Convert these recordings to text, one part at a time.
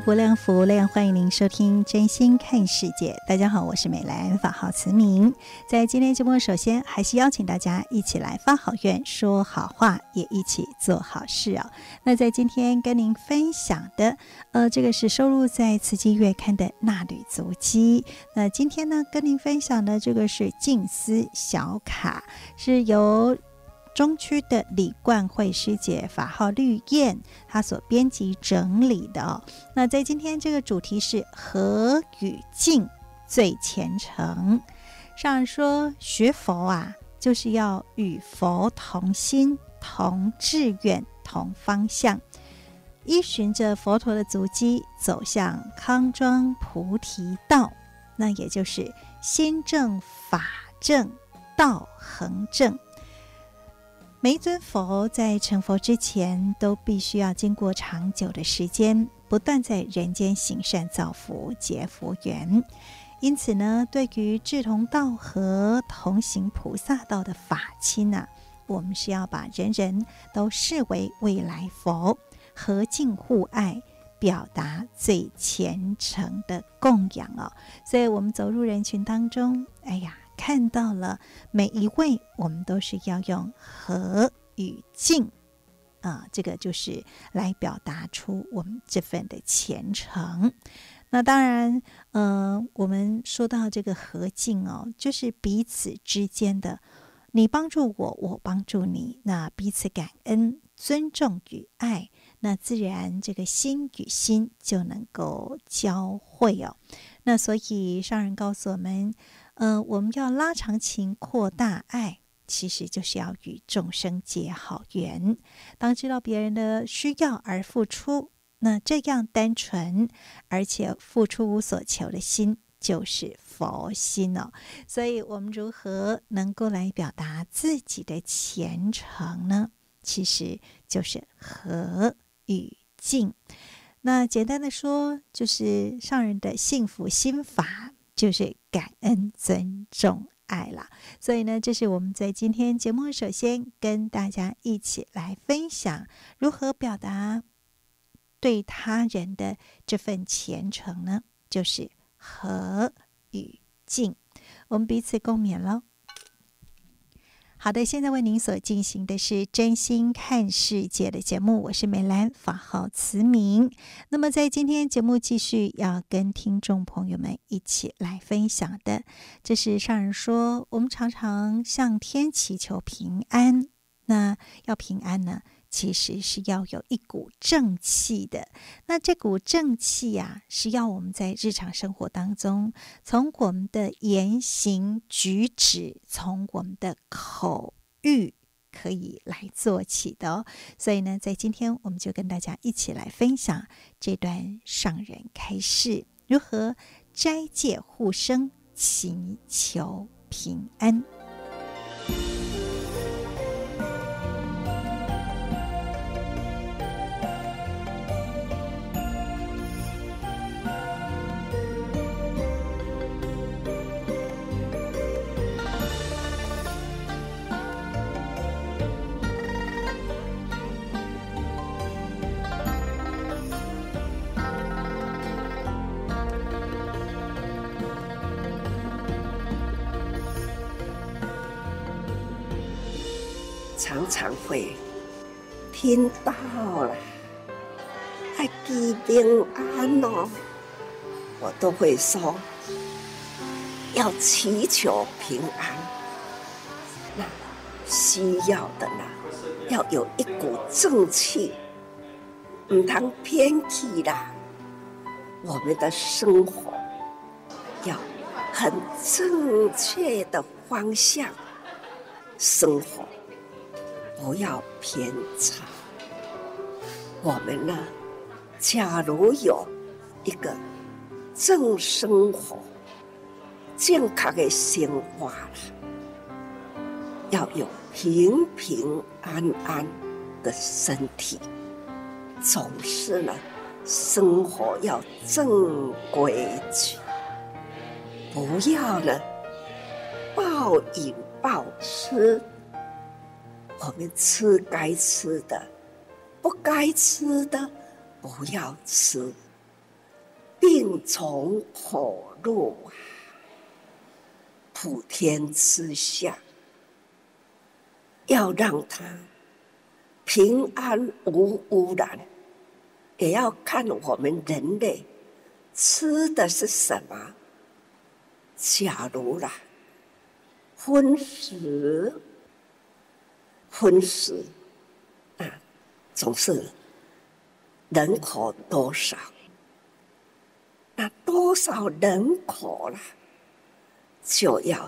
爱无量，福量，欢迎您收听《真心看世界》。大家好，我是美兰，法号慈明。在今天节目，首先还是邀请大家一起来发好愿、说好话，也一起做好事、哦。那在今天跟您分享的，呃，这个是收录在《慈济月刊》的衲履足迹。那今天呢，跟您分享的这个是静思小卡，是由。中区的李冠慧师姐法号绿燕，她所编辑整理的哦。那在今天这个主题是和与静最虔诚。上说学佛啊，就是要与佛同心、同志愿、同方向，依循着佛陀的足迹走向康庄菩提道。那也就是心正、法正、道恒正。每一尊佛在成佛之前，都必须要经过长久的时间，不断在人间行善造福、结福缘。因此呢，对于志同道合、同行菩萨道的法亲呐，我们是要把人人都视为未来佛，和敬互爱，表达最虔诚的供养哦。所以，我们走入人群当中，哎呀。看到了每一位，我们都是要用和与敬啊，这个就是来表达出我们这份的虔诚。那当然，呃，我们说到这个和敬哦，就是彼此之间的，你帮助我，我帮助你，那彼此感恩、尊重与爱，那自然这个心与心就能够交汇哦。那所以上人告诉我们。呃，我们要拉长情、扩大爱，其实就是要与众生结好缘。当知道别人的需要而付出，那这样单纯而且付出无所求的心，就是佛心哦。所以，我们如何能够来表达自己的虔诚呢？其实就是和与静。那简单的说，就是上人的幸福心法。就是感恩、尊重、爱啦，所以呢，这是我们在今天节目首先跟大家一起来分享如何表达对他人的这份虔诚呢？就是和与敬，我们彼此共勉喽。好的，现在为您所进行的是真心看世界的节目，我是美兰，法号慈明。那么在今天节目继续要跟听众朋友们一起来分享的，这是上人说，我们常常向天祈求平安，那要平安呢？其实是要有一股正气的，那这股正气呀、啊，是要我们在日常生活当中，从我们的言行举止，从我们的口欲可以来做起的哦。所以呢，在今天我们就跟大家一起来分享这段上人开示，如何斋戒护生，祈求平安。听到了，爱记平安哦，我都会说，要祈求平安。那需要的呢，要有一股正气，唔通偏激啦。我们的生活要很正确的方向生活，不要偏差。我们呢，假如有一个正生活、健康的生活了，要有平平安安的身体，总是呢，生活要正规矩，不要呢暴饮暴吃。我们吃该吃的。不该吃的不要吃，病从口入啊！普天之下，要让它平安无污染，也要看我们人类吃的是什么。假如啦，荤食，荤食。总是人口多少，那多少人口了，就要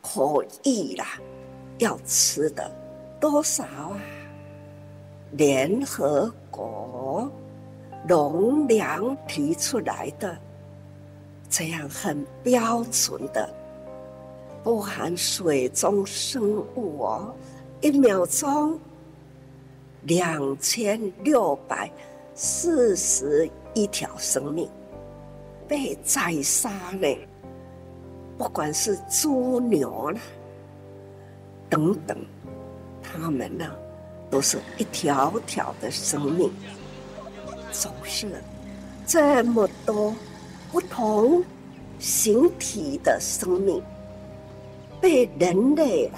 可以了，要吃的多少啊？联合国农粮提出来的这样很标准的，不含水中生物哦，一秒钟。两千六百四十一条生命被宰杀了，不管是猪牛啦等等，他们呢都是一条条的生命，总是这么多不同形体的生命被人类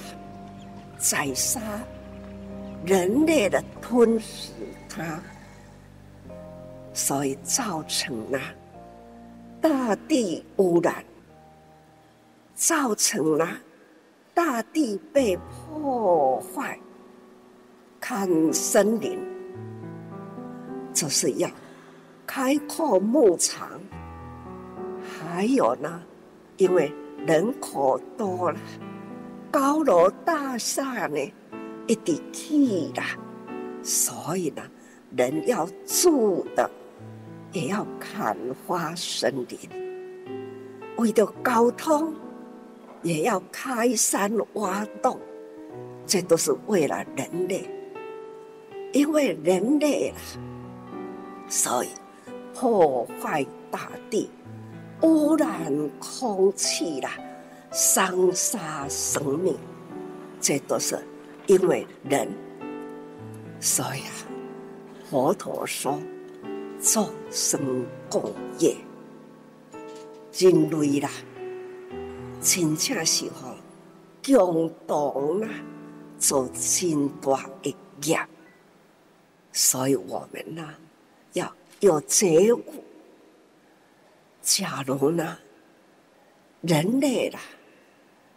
宰杀。人类的吞噬它，所以造成了大地污染，造成了大地被破坏。砍森林，就是要开阔牧场，还有呢，因为人口多了，高楼大厦呢。一地气啦，所以呢，人要住的也要砍伐森林，为了交通也要开山挖洞，这都是为了人类，因为人类啦，所以破坏大地，污染空气啦，伤杀生命，这都是。因为人，所以啊，佛陀说众生共业，人类啦，真正是吼共同啊做真大的业，所以我们呢要有觉悟。假如呢，人类啦。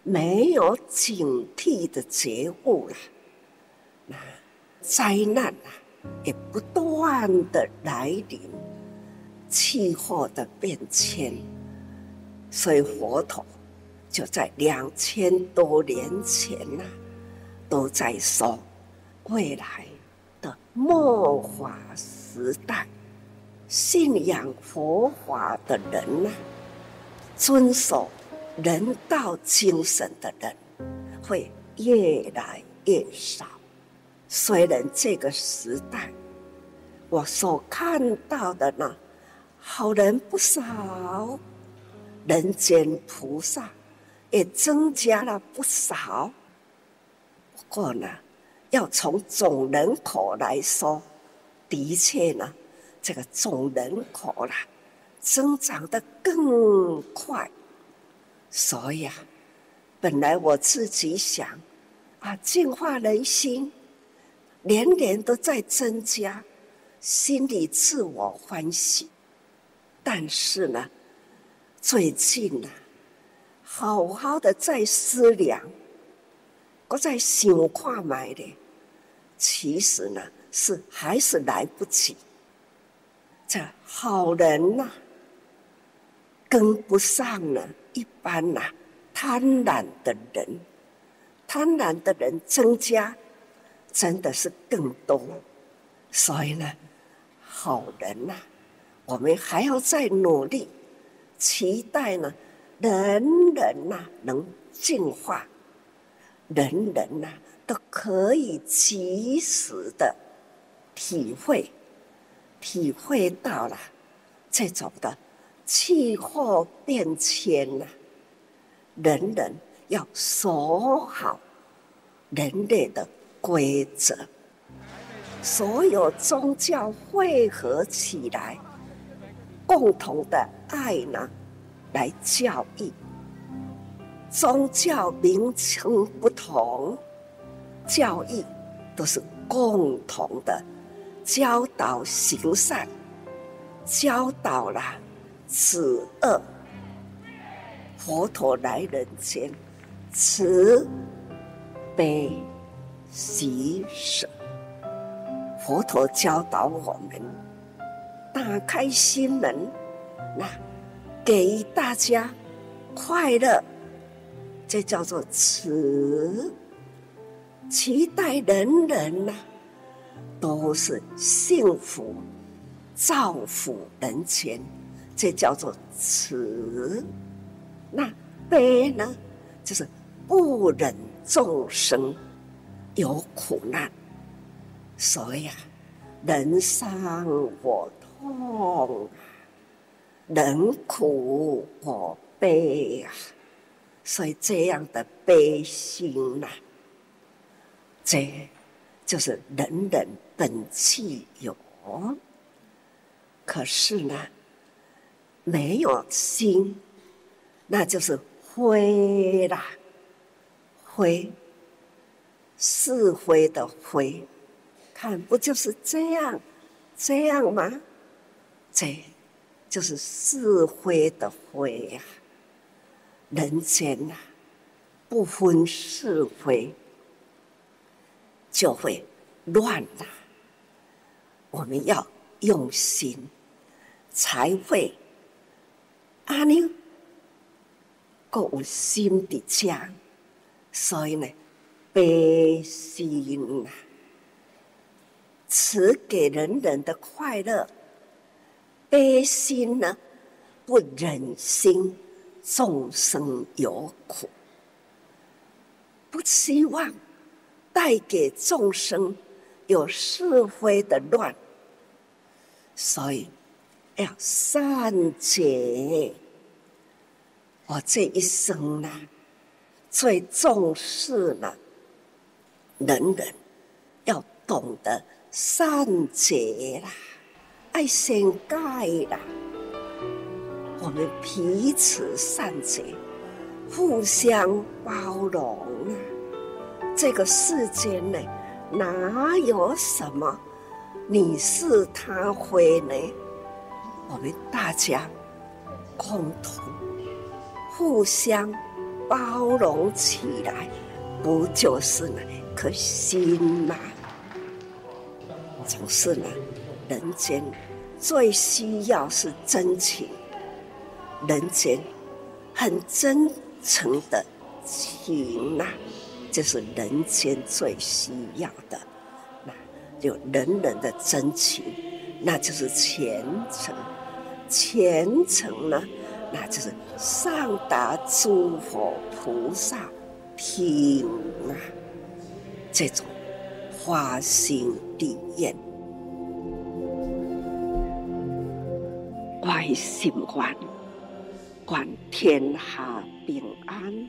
没有警惕的觉悟了，那灾难啊也不断的来临，气候的变迁，所以佛陀就在两千多年前呐、都在说未来的末法时代，信仰佛法的人呐、遵守。人道精神的人会越来越少。虽然这个时代我所看到的呢，好人不少，人间菩萨也增加了不少。不过呢，要从总人口来说，的确呢，这个总人口啦，增长得更快。所以啊，本来我自己想啊，净化人心，年年都在增加，心里自我欢喜。但是呢，最近呢，好好的在思量，我在想化买的，其实呢是还是来不及。这好人呐、跟不上了一般呐、贪婪的人，贪婪的人增加，真的是更多。所以呢，好人呐、我们还要再努力，期待呢，人人呐、能净化，人人呐、都可以及时的体会，体会到了这种的气候变迁呐、人人要守好人类的规则。所有宗教汇合起来，共同的爱呢，来教育。宗教名称不同，教育都是共同的教导行善，教导了此恶。佛陀来人间，慈悲喜舍。佛陀教导我们，打开心门，那给大家快乐，这叫做慈。期待人人呐、都是幸福，造福人间，这叫做慈。那悲呢，就是不忍众生有苦难。所以啊，人伤我痛，人苦我悲啊，所以这样的悲心呐、啊，这就是人人本具有。可是呢，没有心，那就是灰啦，灰，是灰的灰。看，不就是这样，这样吗？这，就是是非的非呀。人间呐，不分是非，就会乱了。我们要用心，才会阿弥够有心的家。所以呢，悲心呐。慈给人人的快乐，悲心呢，不忍心众生有苦，不希望带给众生有是非的乱，所以要善解。我这一生呢，最重视呢，人人要懂得。善解啦，爱善解啦，我们彼此善解，互相包容啊！这个世间呢，哪有什么你是他非呢？我们大家共同互相包容起来，不就是那颗心吗？总是呢，人间最需要是真情，人间很真诚的情呐、啊，就是人间最需要的。那就人人的真情，那就是虔诚。虔诚呢，那就是上达诸佛菩萨听啊，这种。花心地愿，外心愿，愿天下平安，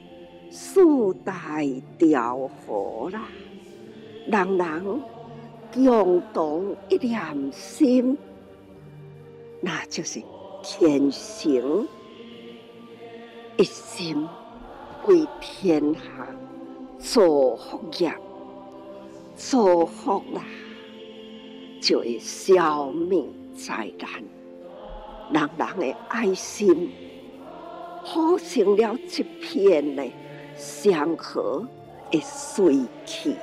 四大调和啦。人人共同一念心，那就是天行一心为天下做福业。做福啦，就会消灭灾难。人人的爱心，铺成了一片的祥和的水气。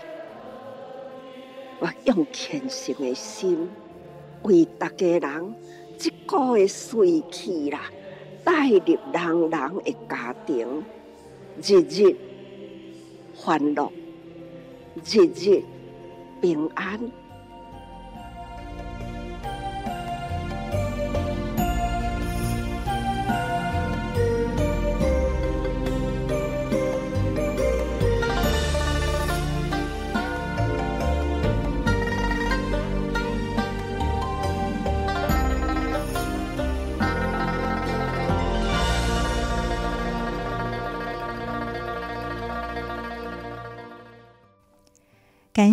我用虔诚的心，为大家人这个的水气啦，带入人人的家庭，日日欢乐，日日平安。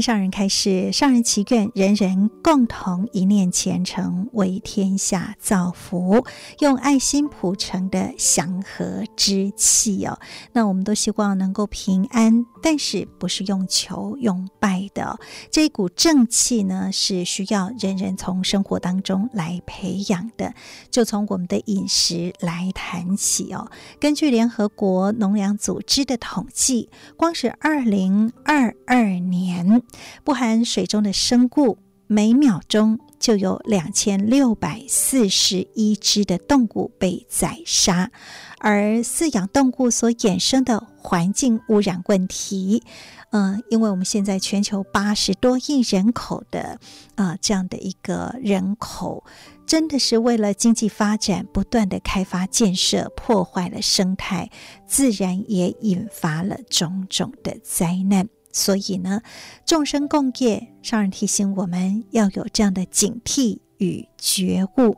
上人开示，上人祈愿人人共同一念虔诚，为天下造福，用爱心谱成的祥和之气哦。那我们都希望能够平安，但是不是用求用拜的这一股正气呢？是需要人人从生活当中来培养的。就从我们的饮食来谈起哦。根据联合国农粮组织的统计，光是二零二二年。不含水中的生物，每秒钟就有两千六百四十一只的动物被宰杀，而饲养动物所衍生的环境污染问题，嗯、因为我们现在全球八十多亿人口的啊、这样的一个人口，真的是为了经济发展不断的开发建设，破坏了生态，自然也引发了种种的灾难。所以呢，众生共业，上人提醒我们要有这样的警惕与觉悟。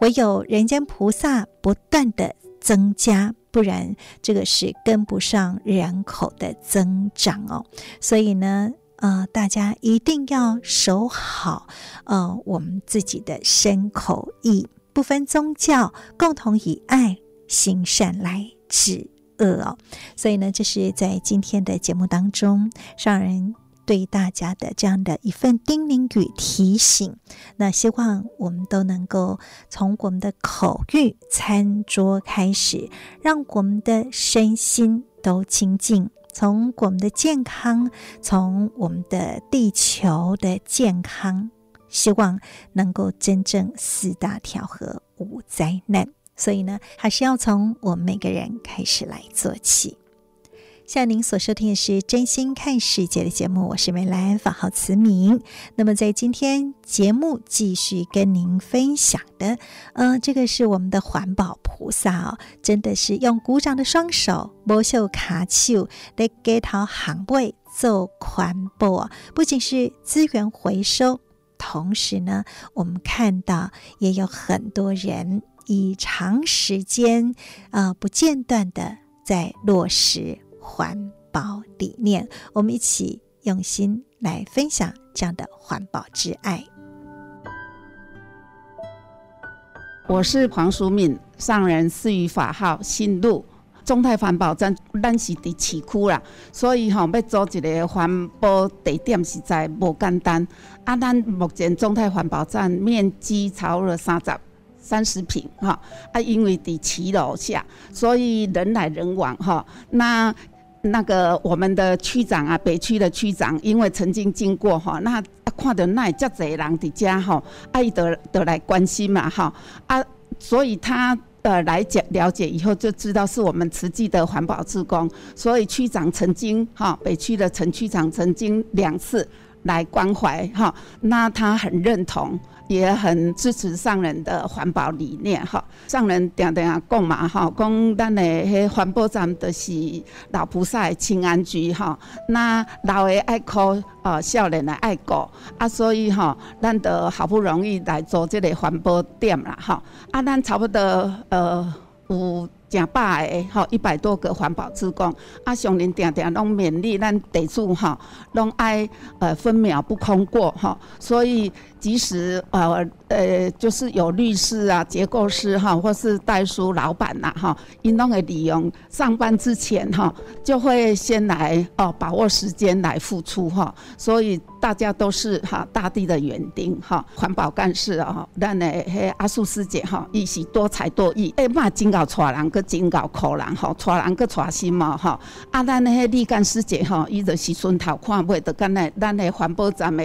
唯有人间菩萨不断的增加，不然这个是跟不上人口的增长哦。所以呢，呃，大家一定要守好呃我们自己的身口意，不分宗教，共同以爱行善来治。恶哦，所以呢，这是在今天的节目当中，上人对大家的这样的一份叮咛与提醒。那希望我们都能够从我们的口欲餐桌开始，让我们的身心都清净；从我们的健康，从我们的地球的健康，希望能够真正四大调和，无灾难。所以呢，还是要从我们每个人开始来做起。像您所收听的是《真心看世界》的节目，我是美兰，法号慈明。那么在今天节目继续跟您分享的，呃，这个是我们的环保菩萨哦，真的是用鼓掌的双手，摩袖卡丘来给他行位做环保，不仅是资源回收，同时呢，我们看到也有很多人。以长时间啊、呃、不间断的在落实环保理念，我们一起用心来分享这样的环保之爱。我是黄淑敏，上人赐予法号心路。中泰环保站咱是伫市区啦，所以吼、喔、要做一个环保地点实在无简单。啊，咱目前中泰环保站面积超了三十。三十平哈啊，因为在骑楼下，所以人来人往哈。那那个我们的区长啊，北区的区长，因为曾经经过哈，那看到那这侪人的家哈，啊，伊得得来关心嘛哈啊，所以他呃来讲了解以后，就知道是我们慈济的环保志工，所以区长曾经哈，北区的陈区长曾经两次来关怀哈，那他很认同。也很支持上人的环保理念哈，上人常常讲嘛哈，讲咱的迄环保站都是老菩萨的亲安居哈，那老的爱哭，呃，少年的爱顾啊，所以哈，咱得好不容易来做这个环保店啦哈，啊，咱差不多呃有。正百个吼，一百多个环保职工，啊，上林定定拢勉励咱地主吼，拢爱呃分秒不空过吼，所以即使呃呃，就是有律师啊、结构师哈，或是代书老板呐哈，因拢会利用上班之前哈，就会先来哦，把握时间来付出哈，所以大家都是哈大地的园丁哈，环保干事啊，咱的迄阿素师姐哈，伊是多才多艺，哎嘛真够带人，搁真够苦人哈，带人搁带心嘛哈，啊，咱的迄立干师姐哈，伊就是顺头看尾，就干那咱的环保站的。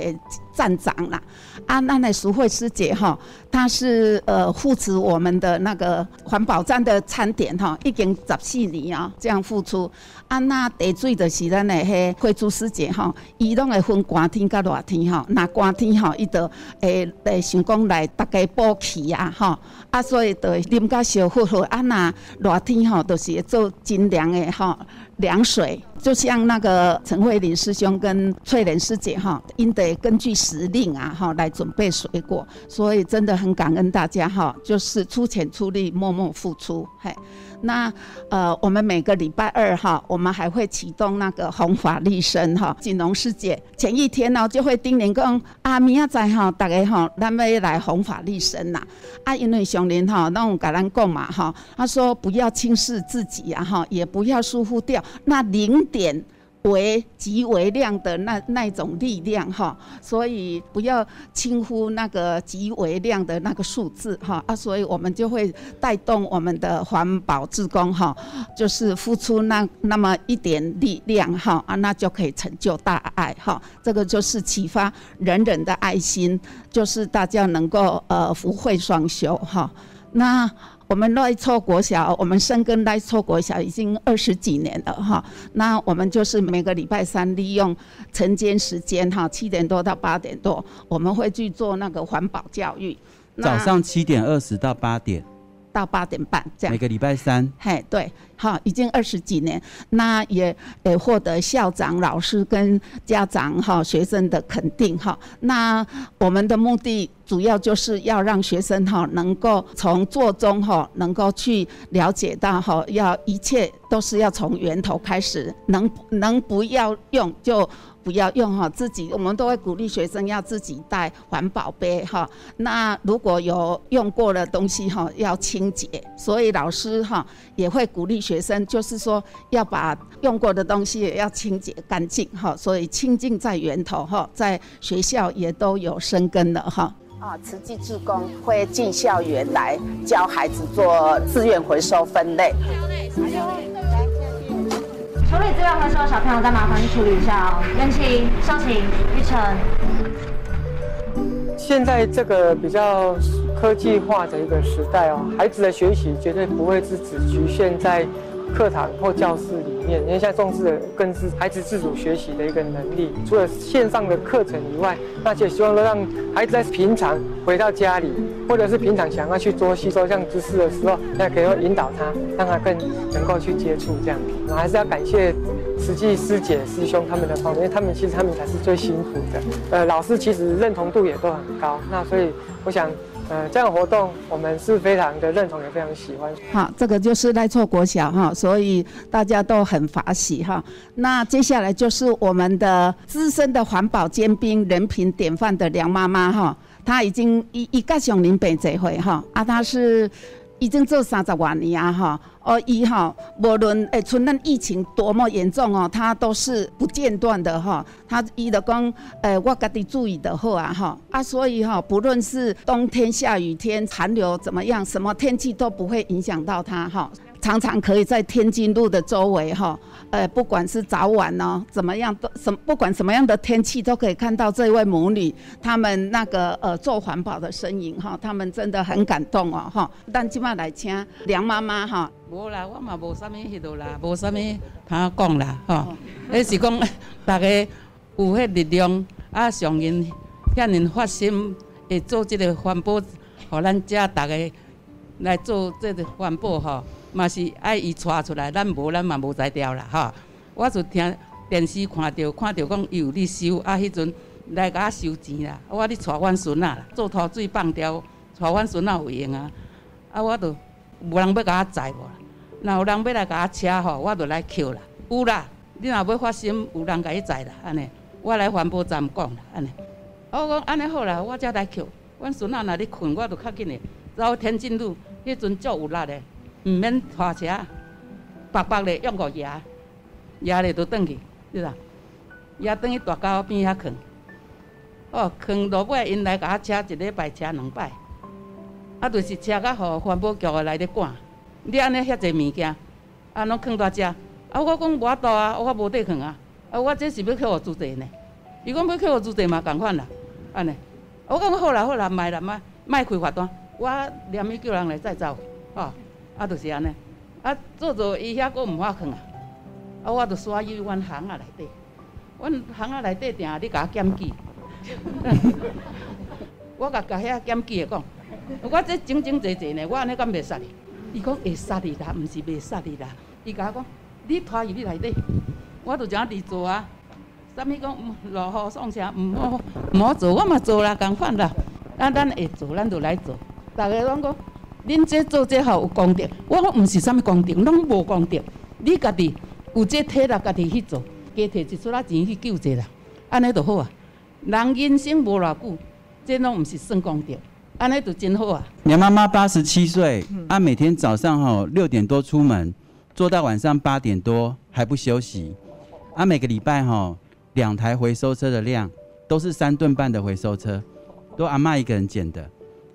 站长啦，啊，那那淑慧师姐哈，她是呃扶持我们的那个环保站的餐点哈，已经十四年啊，这样付出。啊，那地水就是咱的迄慧珠师姐吼，伊拢会分寒天甲热天吼，那寒天吼，伊就诶诶想讲来大家补气啊吼，啊，所以就啉甲烧火火，啊，那热天吼，就是做真凉的吼。凉水，就像那个陈慧琳师兄跟翠莲师姐哈，应得根据时令啊哈来准备水果，所以真的很感恩大家哈，就是出钱出力，默默付出，嘿。那呃，我们每个礼拜二哈，我们还会启动那个弘法利生哈。锦龙师姐前一天呢，就会叮咛讲啊，明仔载哈，大家哈，咱们来弘法利生呐。啊，因为上林哈，那种跟咱讲嘛哈，他说不要轻视自己啊哈，也不要疏忽掉那零点。为极为量的那那种力量哈，所以不要轻忽那个极为量的那个数字哈啊，所以我们就会带动我们的环保志工哈，就是付出那那么一点力量哈啊，那就可以成就大爱哈，这个就是启发人人的爱心，就是大家能够呃福慧双修哈那。我们赖厝国小，我们深耕赖厝国小已经二十几年了哈。那我们就是每个礼拜三利用晨间时间哈，七点多到八点多，我们会去做那个环保教育。早上七点二十到八点。到八点半这样。每个礼拜三。嘿，对，好，已经二十几年，那也也获得校长、老师跟家长哈学生的肯定哈。那我们的目的主要就是要让学生哈能够从做中哈能够去了解到哈，要一切都是要从源头开始，能能不要用就。不要用哈，自己我们都会鼓励学生要自己带环保杯哈。那如果有用过的东西哈，要清洁。所以老师哈也会鼓励学生，就是说要把用过的东西也要清洁干净哈。所以清净在源头哈，在学校也都有生根了哈。啊，慈济志工会进校园来教孩子做资源回收分类。处理资料回收的小朋友，再麻烦你处理一下哦。元庆、少晴、玉成。现在这个比较科技化的一个时代哦，孩子的学习绝对不会是只局限在课堂或教室里面，因为现在重视的更是孩子自主学习的一个能力。除了线上的课程以外，那就希望能让孩子在平常回到家里，或者是平常想要去做吸收这样知识的时候，那可以引导他，让他更能够去接触这样。那还是要感谢实际师姐师兄他们的方面，因为他们其实他们才是最辛苦的。呃，老师其实认同度也都很高。那所以我想。呃，这样活动我们是非常的认同，也非常喜欢。好，这个就是赖厝国小哈，所以大家都很发喜哈。那接下来就是我们的资深的环保尖兵、人品典范的梁妈妈哈，她已经一一个熊林北这回哈，啊，她是。已经做三十多年啊哈，哦伊哈，无论诶，村内疫情多么严重哦，他都是不间断的哈。他伊的讲，诶，我家己注意的好啊哈啊，所以哈，不论是冬天、下雨天、寒流怎么样，什么天气都不会影响到他哈。常常可以在天津路的周围哈，呃，不管是早晚呢，怎么样都什，不管什么样的天气，都可以看到这位母女他们那个呃做环保的身影哈，他们真的很感动哦哈。但今晚来请梁妈妈哈。无啦，我嘛无啥物迄度啦，无啥物通讲啦哈。迄是讲 大家有迄力量啊，上人遐尼发心会做这个环保，互咱遮大家来做这个环保哈。嘛是爱伊带出来，咱无咱嘛无才调啦吼。我就听电视看着看着讲伊有咧收，啊迄阵来甲我收钱啦。啊我咧带阮孙仔啦，做土水放掉，带阮孙仔有用啊。啊，我就无人要甲我载无啦。若有人要来甲我车吼，我就来捡啦。有啦，你若要发心，有人甲你载啦，安尼。我来环保站讲啦，安尼。我讲安尼好啦，我则来捡。阮孙仔若咧困，我着较紧的走天津路，迄阵足有力的，毋免拖车，白白的用个牙，牙咧都转去，对啦，牙转去大沟边遐囥。哦，囥落尾因来甲我车一礼拜车两摆，啊，就是车甲互环保局的来咧赶。你安尼遐济物件，啊，拢囥在遮，啊，我讲无法度啊，我无地囥啊，啊，我这是要去互租者呢。伊讲要去互租者嘛，共款啦，安尼。我讲好啦好啦，卖啦卖，卖开罚单，我连伊叫人来再走，哦，啊，就是安尼，啊，做做伊遐佫毋法囥啊，啊，我着刷伊阮行啊内底，阮行啊内底定你甲我检举。我甲甲遐检举个讲，我这整整齐齐呢，我安尼敢袂杀你？伊讲会杀你啦，毋是袂杀你啦。伊甲我讲，你拖入去内底，我着怎伫做啊？啥物讲落雨送车，毋好毋好做，我嘛做啦，共款啦。啊，咱会做，咱就来做。逐个拢讲，恁这做这好有功德，我讲毋是啥物功德，拢无功德。你家己有这体力，家己去做，加摕一撮仔钱去救济啦，安尼着好啊。人人生无偌久，这拢毋是算功德，安尼就真好啊。娘妈妈八十七岁，啊，每天早上吼六点多出门，做到晚上八点多还不休息，啊，每个礼拜吼两台回收车的量，都是三吨半的回收车，都阿嬷一个人捡的，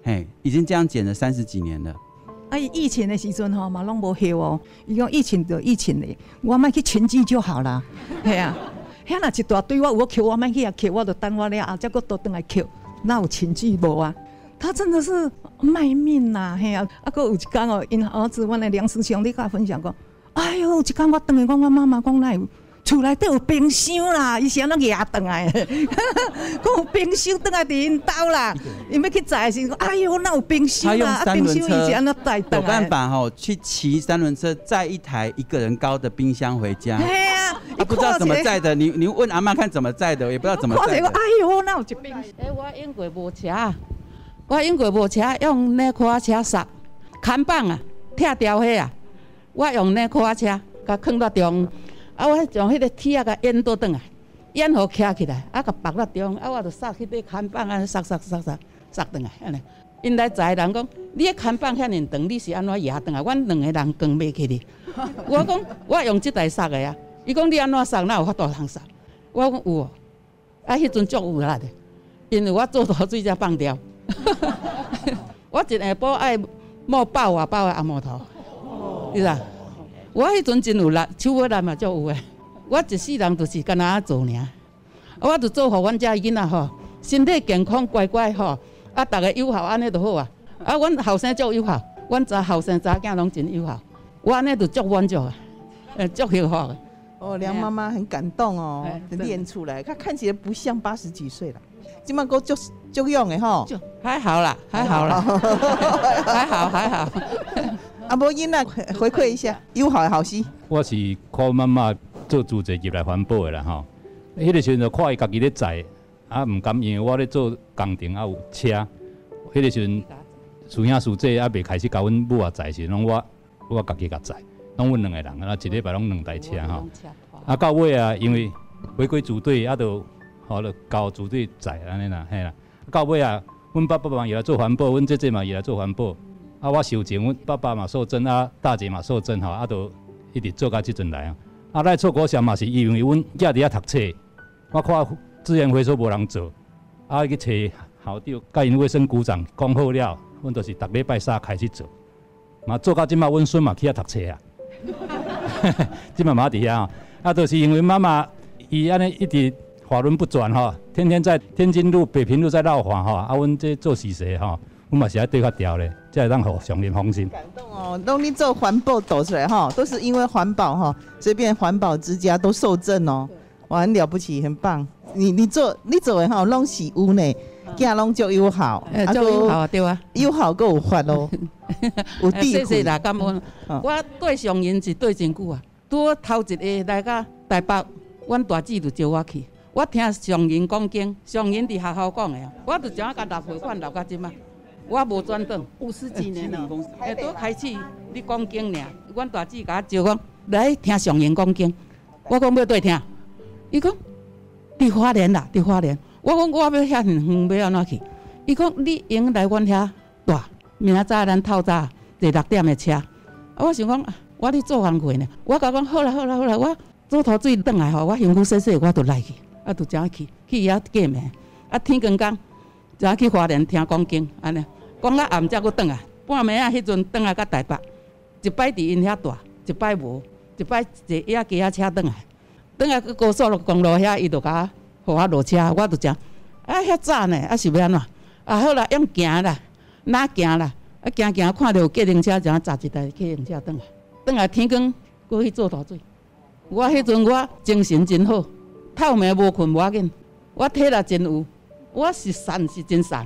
嘿，已经这样减了三十几年了。啊，疫情的时阵吼嘛拢无休哦，伊讲疫情就疫情的，我们去群聚就好了，系啊。遐若一大堆，我有我捡，我莫去遐捡，我就等我了啊，再搁倒转来捡，哪有亲戚无啊？他真的是卖命呐、啊，嘿啊！啊，搁有一工哦，因儿子，阮的梁师兄，你甲分享讲，哎哟，有一工我等来，讲我妈妈讲来，厝内底有冰箱啦，伊是安怎夹转来，讲有冰箱倒来伫因兜啦，因要去载时，哎哟，哪有冰箱啊？啊，冰箱伊是安怎带倒来？有办法吼，去骑三轮车载一台一个人高的冰箱回家。啊，不知道怎么载的，你你问阿妈看怎么载的，也不知道怎么载的。哎呦，那有一边。哎，我用过无车，我用过无车，用那卡车刹，看板啊，拆掉迄啊，我用那卡车，甲囥到中，啊，我用迄个铁啊，甲烟倒转来，烟好徛起来，啊，甲绑到中，啊，我就刹迄个看板啊，塞塞塞塞塞转来，安尼。因来载人讲，你个看板遐尔长，你是安怎压转来？阮两个人扛袂起哩。我讲，我用即台刹的啊。伊讲你安怎送，哪有法度通送？我讲有哦，啊，迄阵足有力的，因为我做大水才放掉。我一下晡爱摸百外包的阿摩头，是啦。我迄阵真有力，手尾力嘛足有诶。我一世人就是干那做尔，我就做互阮遮囡仔吼，身体健康乖乖吼，啊，逐个友好安尼就好啊。啊，阮后生足友好，阮查后生查囝拢真友好，我安尼就足满足诶，足幸福诶。哦，梁妈妈很感动哦，练出来，她看起来不像八十几岁了，今麦哥就就用的吼，还好啦，还好啦，还好 还好。阿伯英啊，回馈一下，友好的好事。我是靠妈妈做主持入来环保的啦吼，迄个时阵就看伊家己咧载，啊毋甘因为我咧做工程啊有车，迄个时阵师兄师姐啊未开始甲阮母啊载时，拢我我家己甲载。拢阮两个人，啊，一礼拜拢两台车吼。啊，到尾啊，因为回归组队，啊，就好了，交组队载安尼啦，嘿啦。到尾啊，阮爸爸嘛也来做环保，阮姐姐嘛也来做环保。啊，我受证，阮爸爸嘛受证，啊，大姐嘛受证吼，啊，都一直做到即阵来啊。啊，来做果虾嘛是因为阮囝伫遐读册，我看资源回收无人做，啊，去找校长、甲因卫生股长讲好了，阮就是逐礼拜三开始做，嘛做到即马，阮孙嘛去遐读册啊。即妈妈伫遐，啊，都是因为妈妈伊安尼一直法轮不转吼，天天在天津路、北平路在闹法吼，啊，阮这做事实吼，阮嘛是爱对较调咧，才会让互上人放心。感动哦，拢你做环保走出来吼，都是因为环保吼，这边环保之家都受赠哦，哇，很了不起，很棒。你你做你做的吼，拢是有呢。囝拢足友好，啊，足友好对啊，友好够有法咯，有智慧。谢谢啦，感恩。我对上人是对真久啊，拄头一个来甲台北，阮大姊就招我去。我听上人讲经，上人伫学校讲的，我就怎啊甲纳会款六到即嘛，我无转转，五十几年了。诶，拄开始你讲经尔，阮大姐甲我招讲来听上人讲经，我讲要对听，伊讲伫花莲啦，伫花莲。我讲我要遐远远要安怎去？伊讲你用来阮遐住，明仔早咱透早坐六点的车。啊，我想讲，我伫做工课呢，我甲讲好啦好啦好啦，我做头水转来吼，我辛苦洗洗，我就来去，啊，就正去去遐见面。啊，天光光，早去花莲听讲经，安尼讲到暗才佫转来，半暝啊，迄阵转来到台北，一摆伫因遐住，一摆无，一摆坐野鸡仔车转来，转来去高速路公路遐，伊就甲我，互我落车，我就讲，啊，遐早呢，啊是要安怎？啊，好啦，用行啦，哪行啦？啊，行行看到有计程车，就搭一台计程车转来，转来天光过去做头水。我迄阵我精神真好，透暝无困无要紧，我体力真有。我是瘦是真瘦，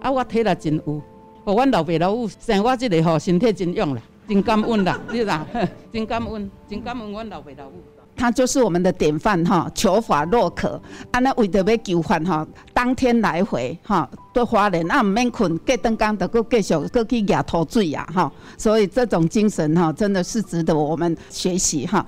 啊，我体力真有，互阮老爸老母生我即个吼身体真勇啦，真感恩啦，你知 真感恩，真感恩阮老爸老母。他就是我们的典范哈，求法若渴，安尼为着要求法哈，当天来回哈，都花人啊，毋免困，过灯工就阁继续阁去举土水呀哈，所以这种精神哈，真的是值得我们学习哈。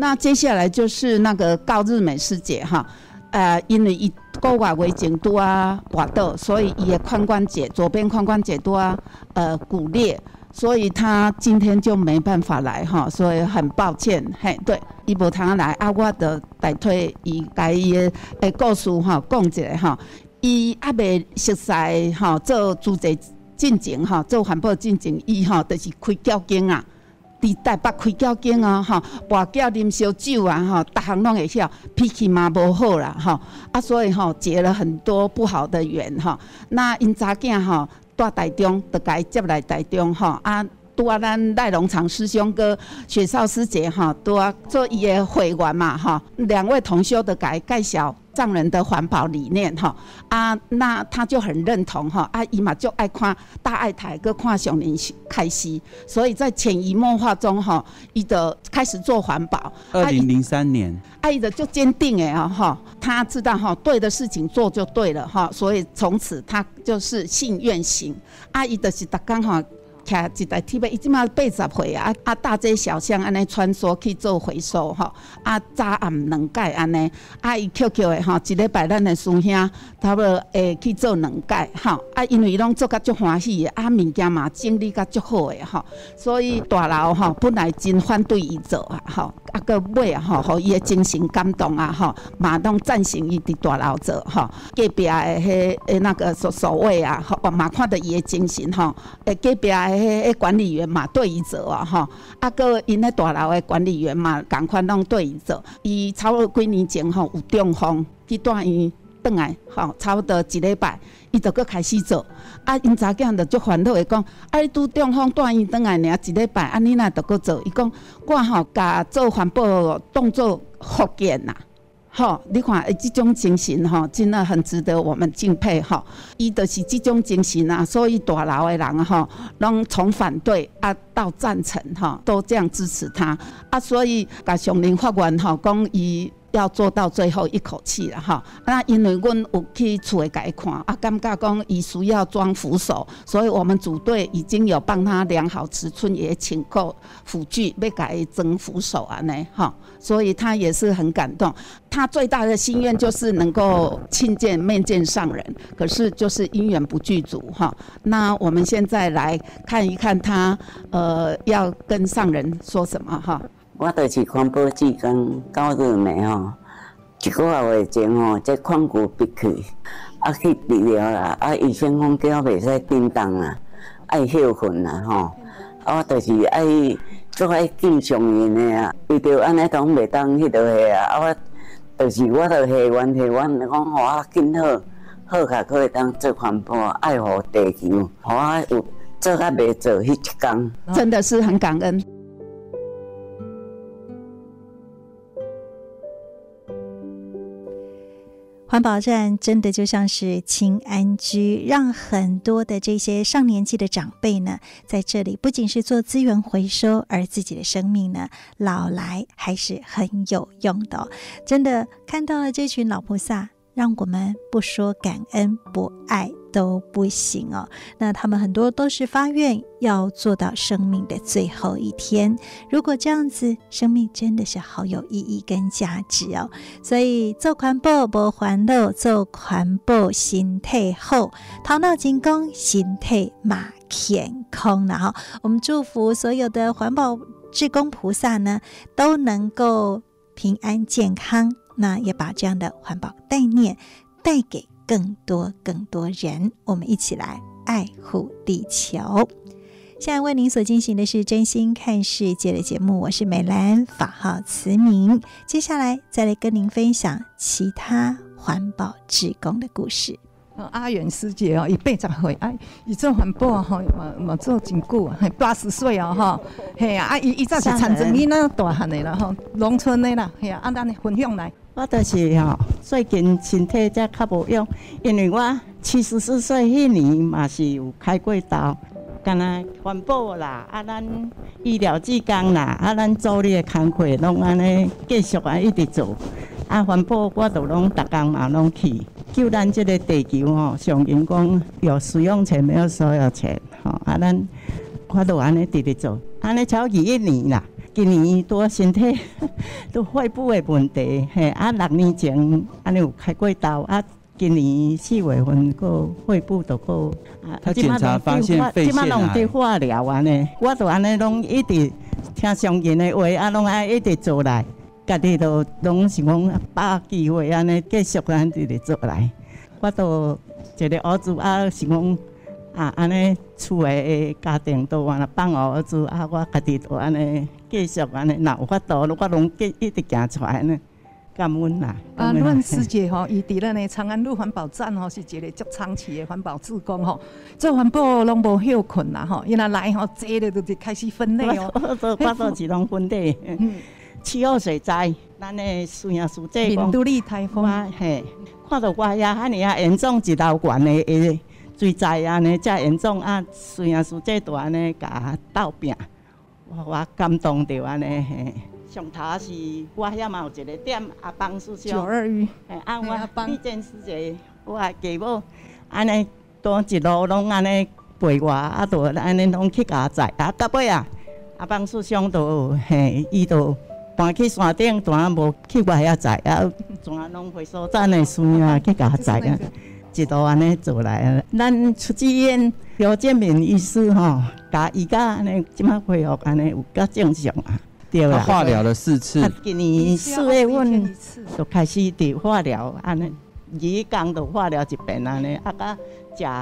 那接下来就是那个高日美师姐哈，呃，因为一个外围颈多啊，滑倒，所以伊的髋关节左边髋关节多啊，呃，骨裂，所以他今天就没办法来哈，所以很抱歉，嘿，对，伊无通来啊，我的代替伊甲伊的故事哈讲一下哈，伊还未熟悉哈做自济进前哈，做环保进前伊哈就是开吊经啊。伫台北开交经啊，吼，跋筊啉烧酒啊，吼，逐项拢会晓，脾气嘛无好啦，吼，啊，所以吼结了很多不好的缘，吼。那因查囝吼住台中，就甲伊接来台中，吼，啊，拄啊咱赖龙长师兄哥雪少师姐，吼，拄啊做伊的会员嘛，吼，两位同修的甲伊介绍。上人的环保理念哈啊，那他就很认同哈啊，伊嘛就爱看大爱台，搁看上林开西，所以在潜移默化中哈，伊的开始做环保。二零零三年，阿姨的就坚定哎啊哈，他知道哈对的事情做就对了哈，所以从此他就是信愿行。阿姨的是大刚哈。徛一台铁马，伊即满八十岁啊！啊，大街小巷安尼穿梭去做回收吼，啊，早暗两改安尼，啊，伊 QQ 的吼，一礼拜咱的师兄差不多会去做两改吼，啊，因为伊拢做甲足欢喜的，啊，物件嘛整理甲足好的吼，所以大楼吼本来真反对伊做啊吼，啊个尾啊吼，互伊的精神感动啊吼，嘛拢赞成伊伫大楼做吼，隔壁的迄诶那个所所谓啊，吼嘛看到伊的精神吼，诶隔壁的。迄管理员嘛对伊做啊吼，啊个因咧大楼的管理员嘛，共款拢对伊做。伊差不多几年前吼有中风去带伊转来吼，差不多一礼拜，伊就搁开始做。啊，因查囝着足烦恼的讲，啊你拄中风带伊转来尔一礼拜，啊你若着搁做？伊讲我吼甲做环保当做福建呐。吼，你看，诶，这种精神吼，真的很值得我们敬佩吼。伊就是这种精神啊，所以大楼的人吼，拢从反对啊到赞成吼，都这样支持他啊。所以甲上林法官吼，讲伊要做到最后一口气了哈。那因为阮有去厝里改款啊，感觉讲伊需要装扶手，所以我们组队已经有帮他量好尺寸，也请购辅具，要改装扶手啊呢哈。所以他也是很感动。他最大的心愿就是能够亲见面见上人，可是就是因缘不具足哈。那我们现在来看一看他，呃，要跟上人说什么哈。我就是环保志工高日美吼，一个月前吼，这矿库闭去，啊去治疗啦，啊医生讲叫我袂使振动啦，爱休困啦吼，啊我就是爱。做爱敬上人的啊，为着安尼讲袂当迄落去啊，啊我就是我着下愿下愿，讲互我更好，好甲可以当做环保，爱护地球，我有做甲袂做迄一工，真的是很感恩。环保站真的就像是轻安居，让很多的这些上年纪的长辈呢，在这里不仅是做资源回收，而自己的生命呢，老来还是很有用的。真的看到了这群老菩萨。让我们不说感恩、不爱都不行哦。那他们很多都是发愿要做到生命的最后一天。如果这样子，生命真的是好有意义跟价值哦。所以做环保不环路，做环保心退后，头脑精工，心态嘛健康。然后我们祝福所有的环保志工菩萨呢，都能够。平安健康，那也把这样的环保概念带给更多更多人。我们一起来爱护地球。现在为您所进行的是真心看世界的节目，我是美兰，法号慈明。接下来再来跟您分享其他环保志工的故事。阿远师姐哦，伊八十岁，哎，伊做环保啊，吼，嘛嘛做真久啊，系八十岁啊，吼，嘿啊，啊，伊伊早是田庄囡仔大汉的啦，吼，农村的啦，嘿啊，啊，咱分享来。我就是吼，最近身体则较无用，因为我七十四岁迄年嘛是有开过刀，干那环保啦，啊，咱医疗志工啦，啊，咱做哩个工课拢安尼继续啊一直做，啊，环保我都拢逐工嘛拢去。救咱这个地球吼，上人讲有使用钱没有所有钱，吼啊，咱我都安尼直直做，安尼超过一年啦。今年多身体 都肺部的问题，嘿啊，六年前安尼有开过刀，啊，今年四月份个肺部都个啊，他检查发现肺腺癌。拢在化疗安尼，我都安尼拢一直听上人的话，啊，拢爱一直做来。家己都拢是讲把握机会安尼继续安直直做来，我都一个儿子啊是讲啊安尼厝诶家庭都安尼放我儿子啊，我家己都安尼继续安尼，若有法度我拢继一直行出来呢，感恩啦。啊，阮师姐吼，伊伫咱诶长安路环保站吼，是一个足长期诶环保志工吼，做环保拢无休困啦吼，伊若来吼，坐咧就就开始分类哦，发到自动分类。气候水灾，咱的孙亚书记讲，印度尼台风，嘿，看到我遐安尼啊严重，一道管的诶水灾安尼遮严重啊，孙亚书记都安尼甲斗拼，我我感动着安尼嘿。上头是我遐嘛有一个店阿邦师兄，九二一，嘿，啊我李建师姐，我家某安尼都一路拢安尼陪我，啊都安尼拢去加载，啊到尾啊，阿邦师兄都嘿，伊都。搬去山顶，当无去外遐载啊，全拢回收站的孙啊去甲载啊，一路安尼做来啊。咱出医院刘建明医师吼，甲伊甲安尼即马恢复安尼有较正常啊，对啦。化疗了四次，今年四月份就开始伫化疗安尼，一工就化疗一遍安尼，啊甲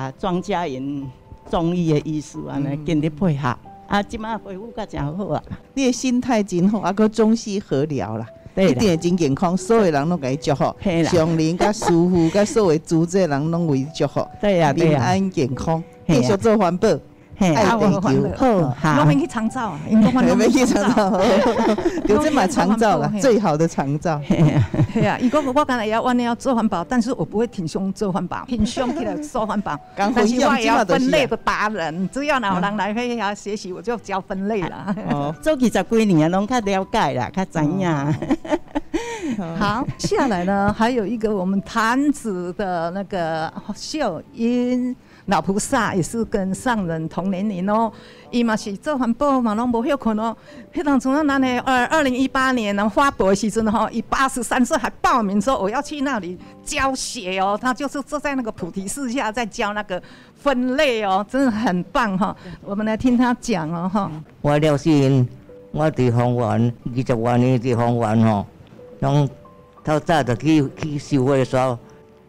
食庄家人中医的医师安尼尽力配合。啊，即马恢复甲诚好啊！你的心态真好，啊，搁中西合疗啦，一定会真健康，所有人拢给伊祝福，上人甲舒服甲所有组织人拢为伊祝福，对呀，平安健康，继续做环保。爱地球，好，我们去长照啊，我们去创造，有这么长照了，最好的长照。对呀，如果 我刚才也要我要做环保，但是我不会挺胸做环保，挺胸起来做环保。但是我也要分类的达人，只要哪有人来会要学习，我就教分类了。哦，做几十几年啊，拢较了解啦，较知影。好，下来呢，还有一个我们坛子的那个秀英。老菩萨也是跟上人同年龄哦，伊嘛是做环保嘛，拢无休困哦。迄当从那年二二零一八年呢发博的时阵吼，伊八十三岁还报名说我要去那里教学哦，他就是坐在那个菩提树下在教那个分类哦，真的很棒哈。我们来听他讲哦哈。我了先，我地方玩二十多年地方玩吼，从透早就去去收货的时候，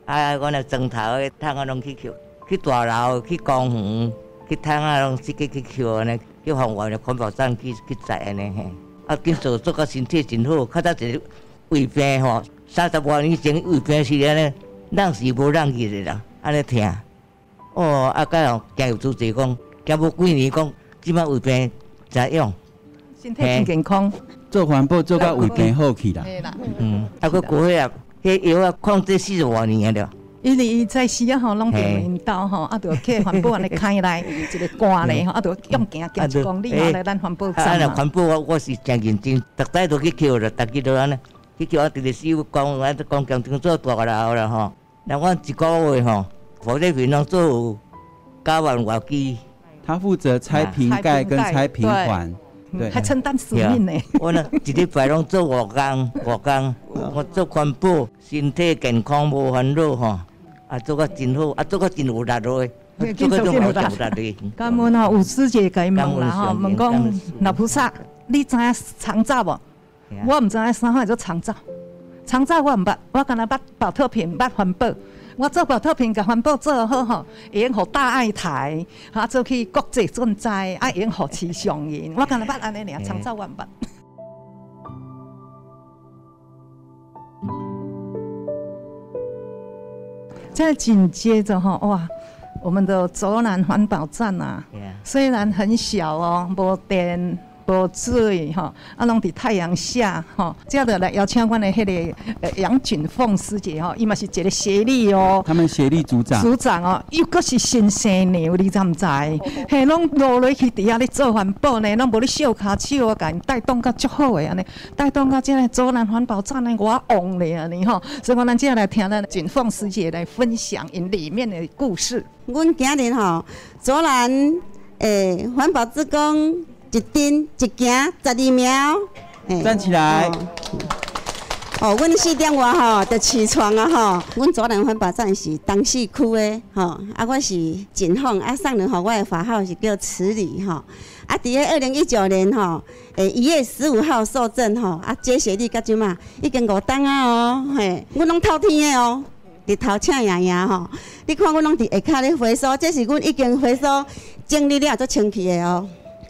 哎，我那砖头的桶我拢去捡。去大楼、去公园、去桶啊，拢自己去捡安尼，去环环的环保站去去载安尼嘿。啊，今做做个身体真好，较早一个胃病吼，三十多年前胃病是安尼，人是无人去的啦，安尼疼。哦，啊，甲哦，加有主持讲，加无几年讲，即摆胃病才用。身体真健康，做环保做到胃病好去啦。嗯，啊，佫过血啊，迄药啊，控制四十多年了。因为在时啊吼，拢电引导吼，啊，着去环保安尼开来 一个关咧吼，啊，着用行行一公里来咱环保站嘛。啊，环保我我是真认真，逐摆都去捡了，逐日都安尼。去叫我直直师傅讲，我讲工程做大了啦吼。那我一个月吼，火灾平常做九万外机。他负责拆瓶盖跟拆瓶环，对，还承担使命呢。我呢，一礼拜拢做五工，五工，我做环保，身体健康无烦恼吼，啊，做个真好，啊，做个真有力咯。做个真有力。感恩啊，有师姐甲伊问啦吼，问讲老菩萨，你知影长照无？我毋知影啥叫做长照，长照我毋捌，我干那捌保特瓶，捌环保。我做保特瓶，甲环保做好吼，会用互大爱台，哈，做去国际赈灾，啊，会用互市上人。我干那捌安尼尔，长照我毋捌。再紧接着吼，哇，我们的卓兰环保站啊，虽然很小哦，无电。无水吼，啊，拢伫太阳下吼，接着来邀请阮的迄个杨锦凤师姐吼，伊嘛是一个协力哦。他们协力组长。组长哦，又阁是新生牛，你知毋知？嘿，拢落落去底下咧做环保呢，拢无咧小骹手啊，甲因带动甲足好诶安尼，带动甲即个左南环保站呢，我旺咧安尼吼，所以我咱接下来听咱锦凤师姐来分享因里面的故事。阮今日吼，左南诶环保职工。一丁一行十二秒，站起来。哦，阮四点外吼就起床啊吼。阮卓兰环保站是东市区的吼，啊，我是锦凤，啊，上人吼，我的法号是叫慈礼吼。啊，伫个二零一九年吼，诶一月十五号受证吼，啊，接学历甲即嘛已经五档啊哦，嘿，阮拢透天的哦，日头请爷爷吼。你看阮拢伫下骹咧回收，这是阮已经回收整理了做清气的哦。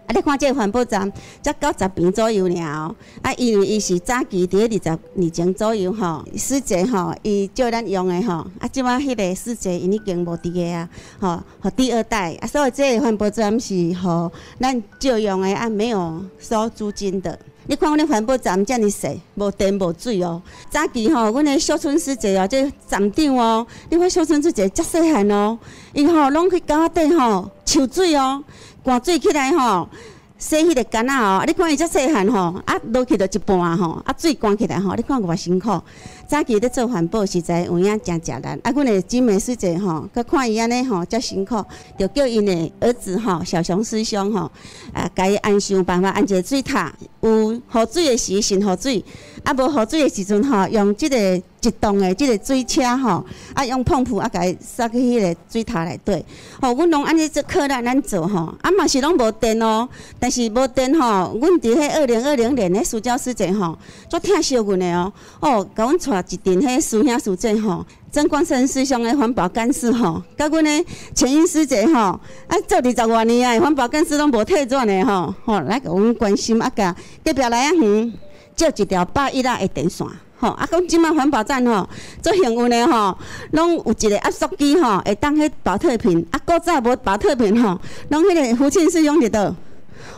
啊！你看这个环保站才九十坪左右尔，啊，因为伊是早期伫二十年前左右吼，师姐吼，伊借咱用的吼，啊，即马迄个师姐因已经无伫个啊，吼，互第二代，啊，所以这个环保站是互咱借用的，啊，没有收租金的。你看阮的环保站遮尔细，无电无水哦。早期吼，阮的小春师姐哦，这站长哦，你看小春师姐遮细汉哦，伊吼拢去沟仔底吼抽水哦。灌水起来吼，洗迄个干仔哦，你看伊遮细汉吼，啊落去就一半吼，啊水灌起来吼，你看偌辛苦。早期咧做环保实在有影真食力，啊，阮的金梅师姐吼，佮看伊安尼吼，遮辛苦，就叫因诶儿子吼，小熊师兄吼，啊，甲伊安想办法安一个水塔，有雨水的时先雨水，啊，无雨水的时阵吼，用即个一动的即个水车吼，啊，用 pomp 铺啊，甲伊撒去迄个水塔内底。吼，阮拢安尼做客咱咱做吼，啊嘛是拢无电哦，但是无电吼，阮伫迄二零二零年咧，苏娇师姐吼，足疼惜阮的哦，哦，甲阮。一阵迄师兄师姐吼，曾光生师兄的环保干事吼，甲阮的前英师姐吼，啊做二十多年啊，环保干事拢无退转的吼，吼来甲阮关心啊，甲隔壁来啊远借一条百一啊的电线，吼啊讲即马环保站吼做幸运的吼，拢有一个压缩机吼，会当迄保特瓶，啊古早无保特瓶吼，拢迄个父亲是用伫倒。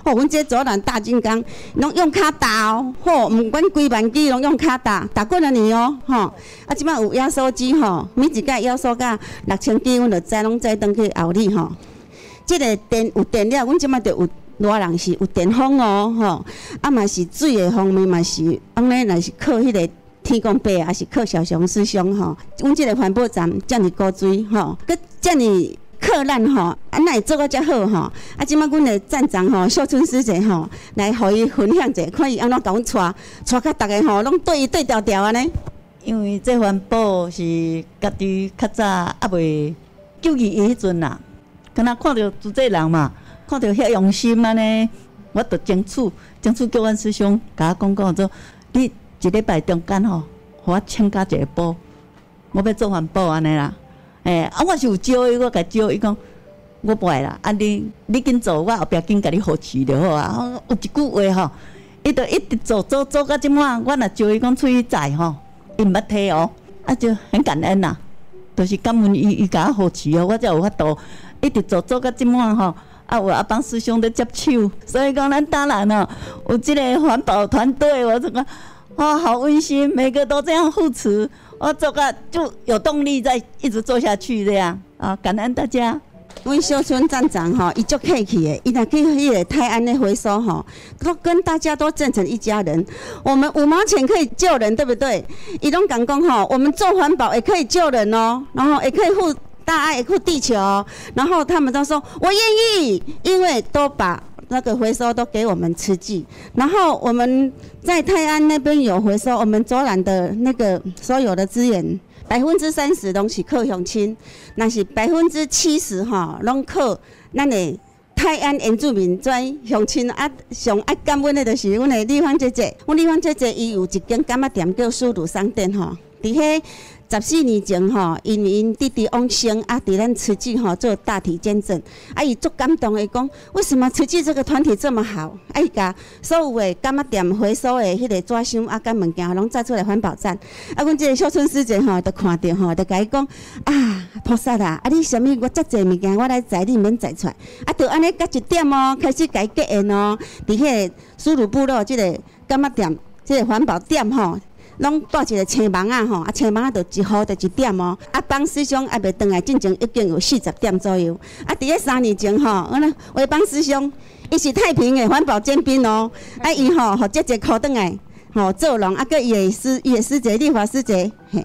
哦，阮这卓兰大金刚，拢用卡打哦，吼，毋管几万机拢用卡打，打过了年哦，吼，啊，即摆有压缩机吼，每一个压缩到六千机，阮就载拢载登去后里吼。即个电有电了，阮即摆就有热人是有电风哦，吼，啊嘛是水的方面嘛是，安尼若是靠迄个天公伯，还是靠小熊师兄吼，阮即个环保站遮尔古锥吼，佮遮尔。客难吼，啊，那会做个遮好吼，啊，即摆阮的站长吼，秀春师姐吼，来互伊分享者，看伊安怎甲阮带，带甲逐个吼，拢对伊对调调安尼。因为这环保是家己较早啊未纠结伊迄阵啦，敢若看到做这人嘛，看到遐用心安尼，我着争取，争取叫阮师兄甲我讲讲做，你一礼拜中间吼，互我请假一个补，我要做环保安尼啦。诶、啊，我是有招伊，我甲招伊讲，我不爱啦。啊你，你紧做，我后壁紧甲你扶持就好啊。有一句话吼，伊着一直做做做到即满，我若招伊讲出去载吼，伊毋捌退哦，啊就很感恩呐，都、是感恩伊伊甲我扶持哦，我才有法度一直做做到即满吼。啊，有阿帮师兄在接手，所以讲咱当然哦，有即个环保团队，我这个哇，好温馨，每个都这样扶持。我做个就有动力再一直做下去，这样啊，感恩大家。阮小村站长吼，伊足客气的，伊若去迄个泰安的回收吼，都跟大家都变成一家人。我们五毛钱可以救人，对不对？伊拢讲讲吼，我们做环保也可以救人哦，然后也可以护大爱，护地球。然后他们都说我愿意，因为都把那个回收都给我们慈济。然后我们在泰安那边有回收，我们卓兰的那个所有的资源。百分之三十拢是靠乡亲，那是百分之七十哈，拢靠咱的泰安原住民在乡亲啊，上爱感恩的，就是阮的丽芳姐姐。阮丽芳姐姐伊有一间柑仔店叫苏鲁商店吼，伫遐。十四年前吼，因因弟弟往生啊，伫咱慈济吼做大体见证，啊伊足感动的讲，为什么慈济这个团体这么好？啊伊甲所有的柑仔店回收的迄个纸箱啊，甲物件拢载出来环保站。啊，阮这个小村师姐吼，就看着吼，就甲伊讲啊，菩萨啊，啊你啥物我遮济物件我来载，你免载出来。啊，就安尼甲一点哦，开始改结缘哦，伫迄个苏鲁部落即个柑仔店，即个环保店吼。拢带一个青芒啊吼，啊青芒啊，就一号就一点哦。啊，帮师兄还未转来，进前已经有四十点左右。啊，伫咧三年前吼，我呢为帮师兄，伊是太平的环保尖兵哦。啊，伊吼，互姐姐考转来，吼做龙啊，个伊的师，伊的师姐，丽华师姐，嘿，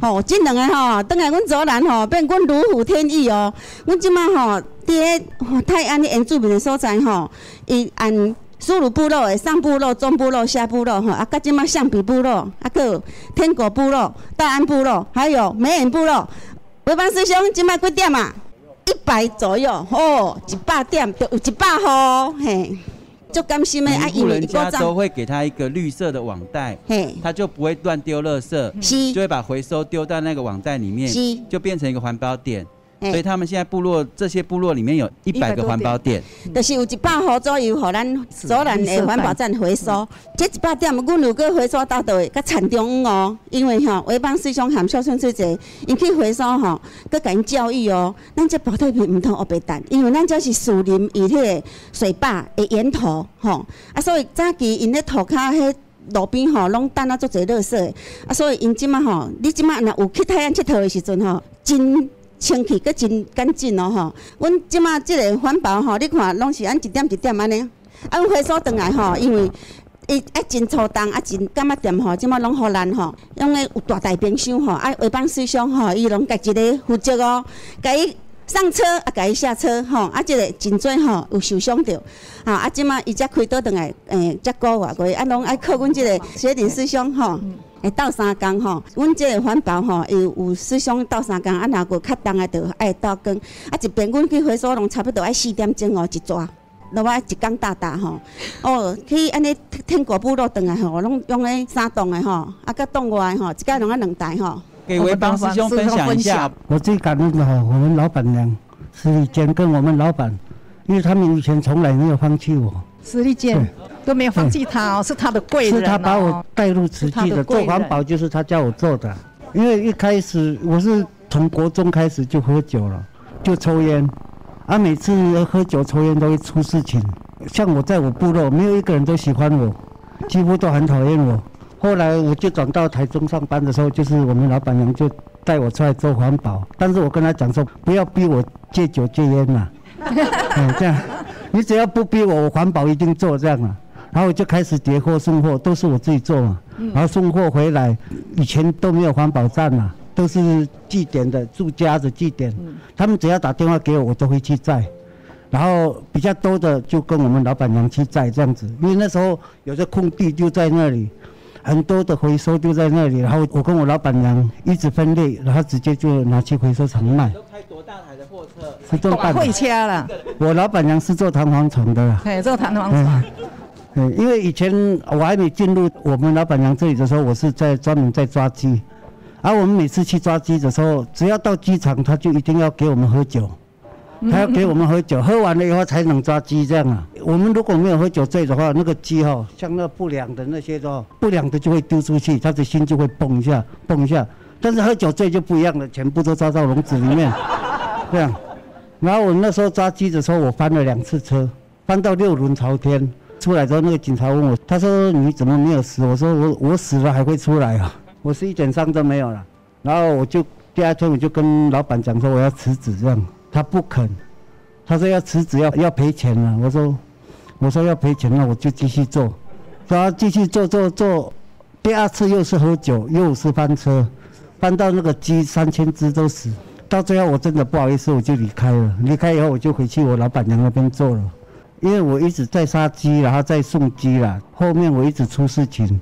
吼，即两个吼，转来阮卓兰吼，变阮如虎添翼哦。阮即马吼，伫咧泰安的原住民的所在吼，伊按。苏鲁部落的上部落、中部落、下部落，吼，啊，甲即马橡皮部落，啊，个天果部落、大安部落，还有梅眼部落。维邦师兄，即马几点啊？一百左右，哦，一百点就有一百号，嘿，就甘心的啊，因为家都会给他一个绿色的网袋，嘿，他就不会乱丢垃圾，是，就会把回收丢到那个网袋里面，是，就变成一个环保点。所以他们现在部落这些部落里面有一百个环保点，就是有一百户左右，互咱左兰的环保站回收。这一百点，阮如果回收到的，较田中央哦，因为吼，维邦师兄含孝顺姐姐，因去回收吼，佮甲因教育哦。咱这保特瓶毋通乌白蛋，因为咱这是树林伊迄个水坝的源头吼，啊，所以早期因咧涂骹迄路边吼，拢等啊做侪垃圾，啊，所以因即马吼，你即马若有去泰安佚佗的时阵吼，真。清气阁真干净哦吼，阮即马即个环保吼，你看拢是按一点一点安尼，啊，阮回收转来吼，因为伊爱真粗重，啊真感觉店吼，即马拢互咱吼，因为有大大冰箱吼，啊，维邦师兄吼，伊拢家一个负责哦，甲伊上车啊，甲伊下车吼，啊，即个真济吼有受伤着，啊，啊，即马伊才开倒转来，诶，才过外过，啊，拢爱靠阮即个雪顶师兄吼。会斗三工吼，阮即个环保吼，有有师兄斗三工，啊，若个较重的就爱斗工，啊，一边阮去回收拢差不多爱四点钟哦，一抓，落来一工大大吼，哦，去安尼天国部落转来吼，拢用诶三栋的吼，啊，甲栋外吼，一家拢啊两台吼。给维邦师兄分享一下。我最感恩的吼，我们老板娘是以前跟我们老板，因为他们以前从来没有放弃我。施丽娟。都没有放弃他哦，是他的贵人，哦。是他把我带入慈济的，做环保就是他叫我做的。因为一开始我是从国中开始就喝酒了，就抽烟，啊，每次喝酒抽烟都会出事情。像我在我部落，没有一个人都喜欢我，几乎都很讨厌我。后来我就转到台中上班的时候，就是我们老板娘就带我出来做环保，但是我跟他讲说，不要逼我戒酒戒烟呐，嗯，这样，你只要不逼我，我环保一定做这样啊。然后我就开始叠货送货，都是我自己做嘛。然后送货回来，以前都没有环保站嘛，都是寄点的，住家的寄点。他们只要打电话给我，我都会去载。然后比较多的就跟我们老板娘去载这样子，因为那时候有些空地就在那里，很多的回收就在那里。然后我跟我老板娘一直分类，然后直接就拿去回收厂卖。都开多大台的货车？是做大货车了。我老板娘是做弹簧床的。对，做弹簧床。嗯，因为以前我还没进入我们老板娘这里的时候，我是在专门在抓鸡，而我们每次去抓鸡的时候，只要到机场，他就一定要给我们喝酒，他要给我们喝酒，喝完了以后才能抓鸡这样啊。我们如果没有喝酒醉的话，那个鸡哈，像那不良的那些的，不良的就会丢出去，他的心就会蹦一下，蹦一下。但是喝酒醉就不一样了，全部都抓到笼子里面，这样。然后我那时候抓鸡的时候，我翻了两次车，翻到六轮朝天。出来之后，那个警察问我，他说你怎么没有死？我说我我死了还会出来啊，我是一点伤都没有了。然后我就第二天我就跟老板讲说我要辞职这样，他不肯，他说要辞职要要赔钱了。我说我说要赔钱，了我就继续做。然后继续做做做，第二次又是喝酒，又是翻车，翻到那个鸡三千只都死。到最后我真的不好意思，我就离开了。离开以后我就回去我老板娘那边做了，因为我一直在杀鸡，然后在送鸡啦。后面我一直出事情，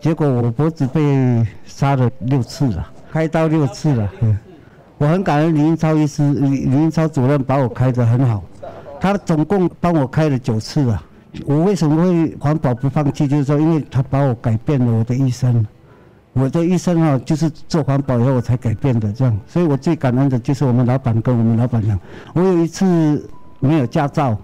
结果我脖子被杀了六次了，开刀六次了。我很感恩林英超医师、林英超主任把我开得很好，他总共帮我开了九次了。我为什么会环保不放弃？就是说，因为他把我改变了我的一生。我的一生啊，就是做环保以后我才改变的这样，所以我最感恩的就是我们老板跟我们老板娘。我有一次没有驾照，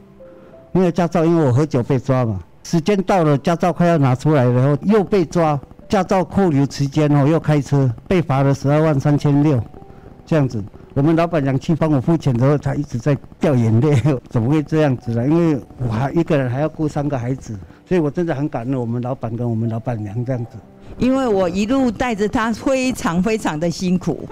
没有驾照，因为我喝酒被抓嘛。时间到了，驾照快要拿出来，然后又被抓，驾照扣留期间哦，又开车被罚了十二万三千六，这样子。我们老板娘去帮我付钱的时候，她一直在掉眼泪，怎么会这样子呢？因为我还一个人还要顾三个孩子，所以我真的很感恩我们老板跟我们老板娘这样子。因为我一路带着他，非常非常的辛苦。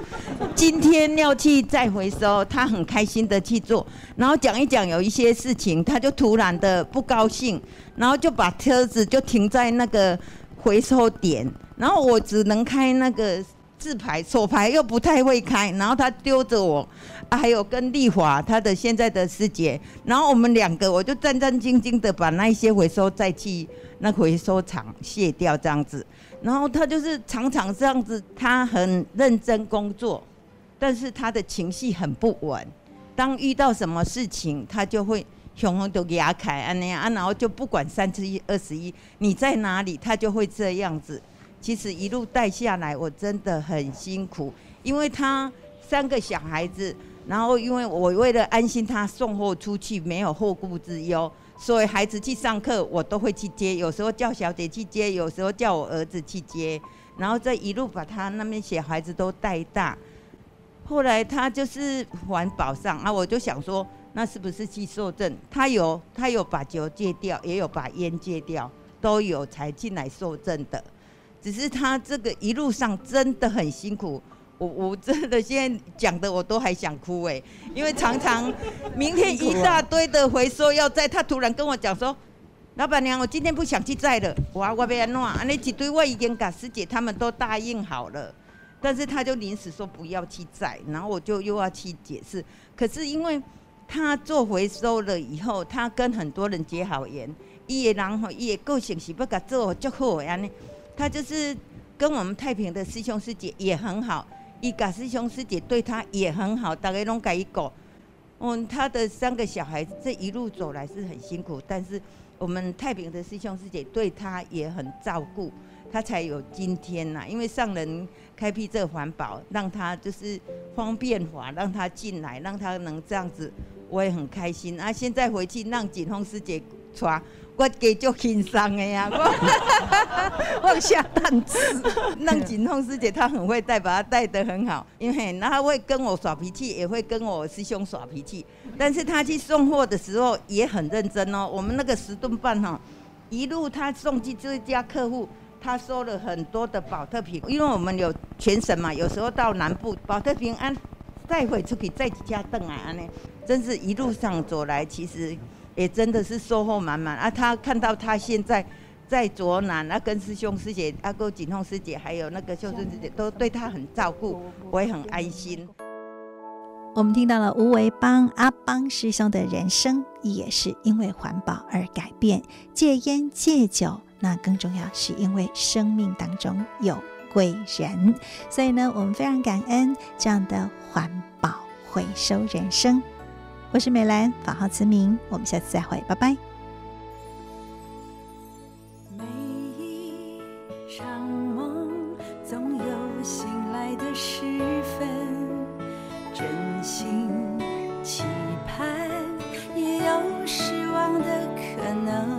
今天要去再回收，他很开心的去做。然后讲一讲有一些事情，他就突然的不高兴，然后就把车子就停在那个回收点。然后我只能开那个自排，手排又不太会开。然后他丢着我，还有跟丽华他的现在的师姐。然后我们两个，我就战战兢兢的把那一些回收再去那回收厂卸掉，这样子。然后他就是常常这样子，他很认真工作，但是他的情绪很不稳。当遇到什么事情，他就会熊熊都牙开啊那样啊，然后就不管三七二十一，你在哪里，他就会这样子。其实一路带下来，我真的很辛苦，因为他三个小孩子，然后因为我为了安心他送货出去，没有后顾之忧。所以孩子去上课，我都会去接，有时候叫小姐去接，有时候叫我儿子去接，然后这一路把他那边小孩子都带大。后来他就是环保上啊，我就想说，那是不是去受证？他有他有把酒戒掉，也有把烟戒掉，都有才进来受证的。只是他这个一路上真的很辛苦。我我真的现在讲的我都还想哭哎，因为常常明天一大堆的回收要在，他突然跟我讲说，老板娘，我今天不想去载了，我我要安怎？啊，那几堆我已经跟师姐他们都答应好了，但是他就临时说不要去载，然后我就又要去解释。可是因为他做回收了以后，他跟很多人结好缘，伊个人吼，伊个个性是不甲做足好安尼，他就是跟我们太平的师兄师姐也很好。伊甲师兄师姐对他也很好，大家拢甲伊讲。嗯，他的三个小孩子这一路走来是很辛苦，但是我们太平的师兄师姐对他也很照顾，他才有今天呐。因为上人开辟这环保，让他就是方便化，让他进来，让他能这样子，我也很开心。啊，现在回去让锦峰师姐带。我给就轻松的 呀，我放下担子，让锦凤师姐她很会带，把她带得很好。因为然后会跟我耍脾气，也会跟我师兄耍脾气。但是他去送货的时候也很认真哦。我们那个十吨半哈，一路他送去这家客户，他收了很多的保特瓶，因为我们有全省嘛，有时候到南部保特瓶安带回出去再几家邓啊呢，真是一路上走来其实。也真的是收获满满啊！他看到他现在在卓南，啊，跟师兄师姐、阿哥锦凤师姐，还有那个秀顺师姐，都对他很照顾，我也很安心。我们听到了吴为邦阿邦师兄的人生，也是因为环保而改变，戒烟戒酒，那更重要是因为生命当中有贵人，所以呢，我们非常感恩这样的环保回收人生。我是美兰，法号慈明，我们下次再会，拜拜。每一场梦总有醒来的时分，真心期盼也有失望的可能，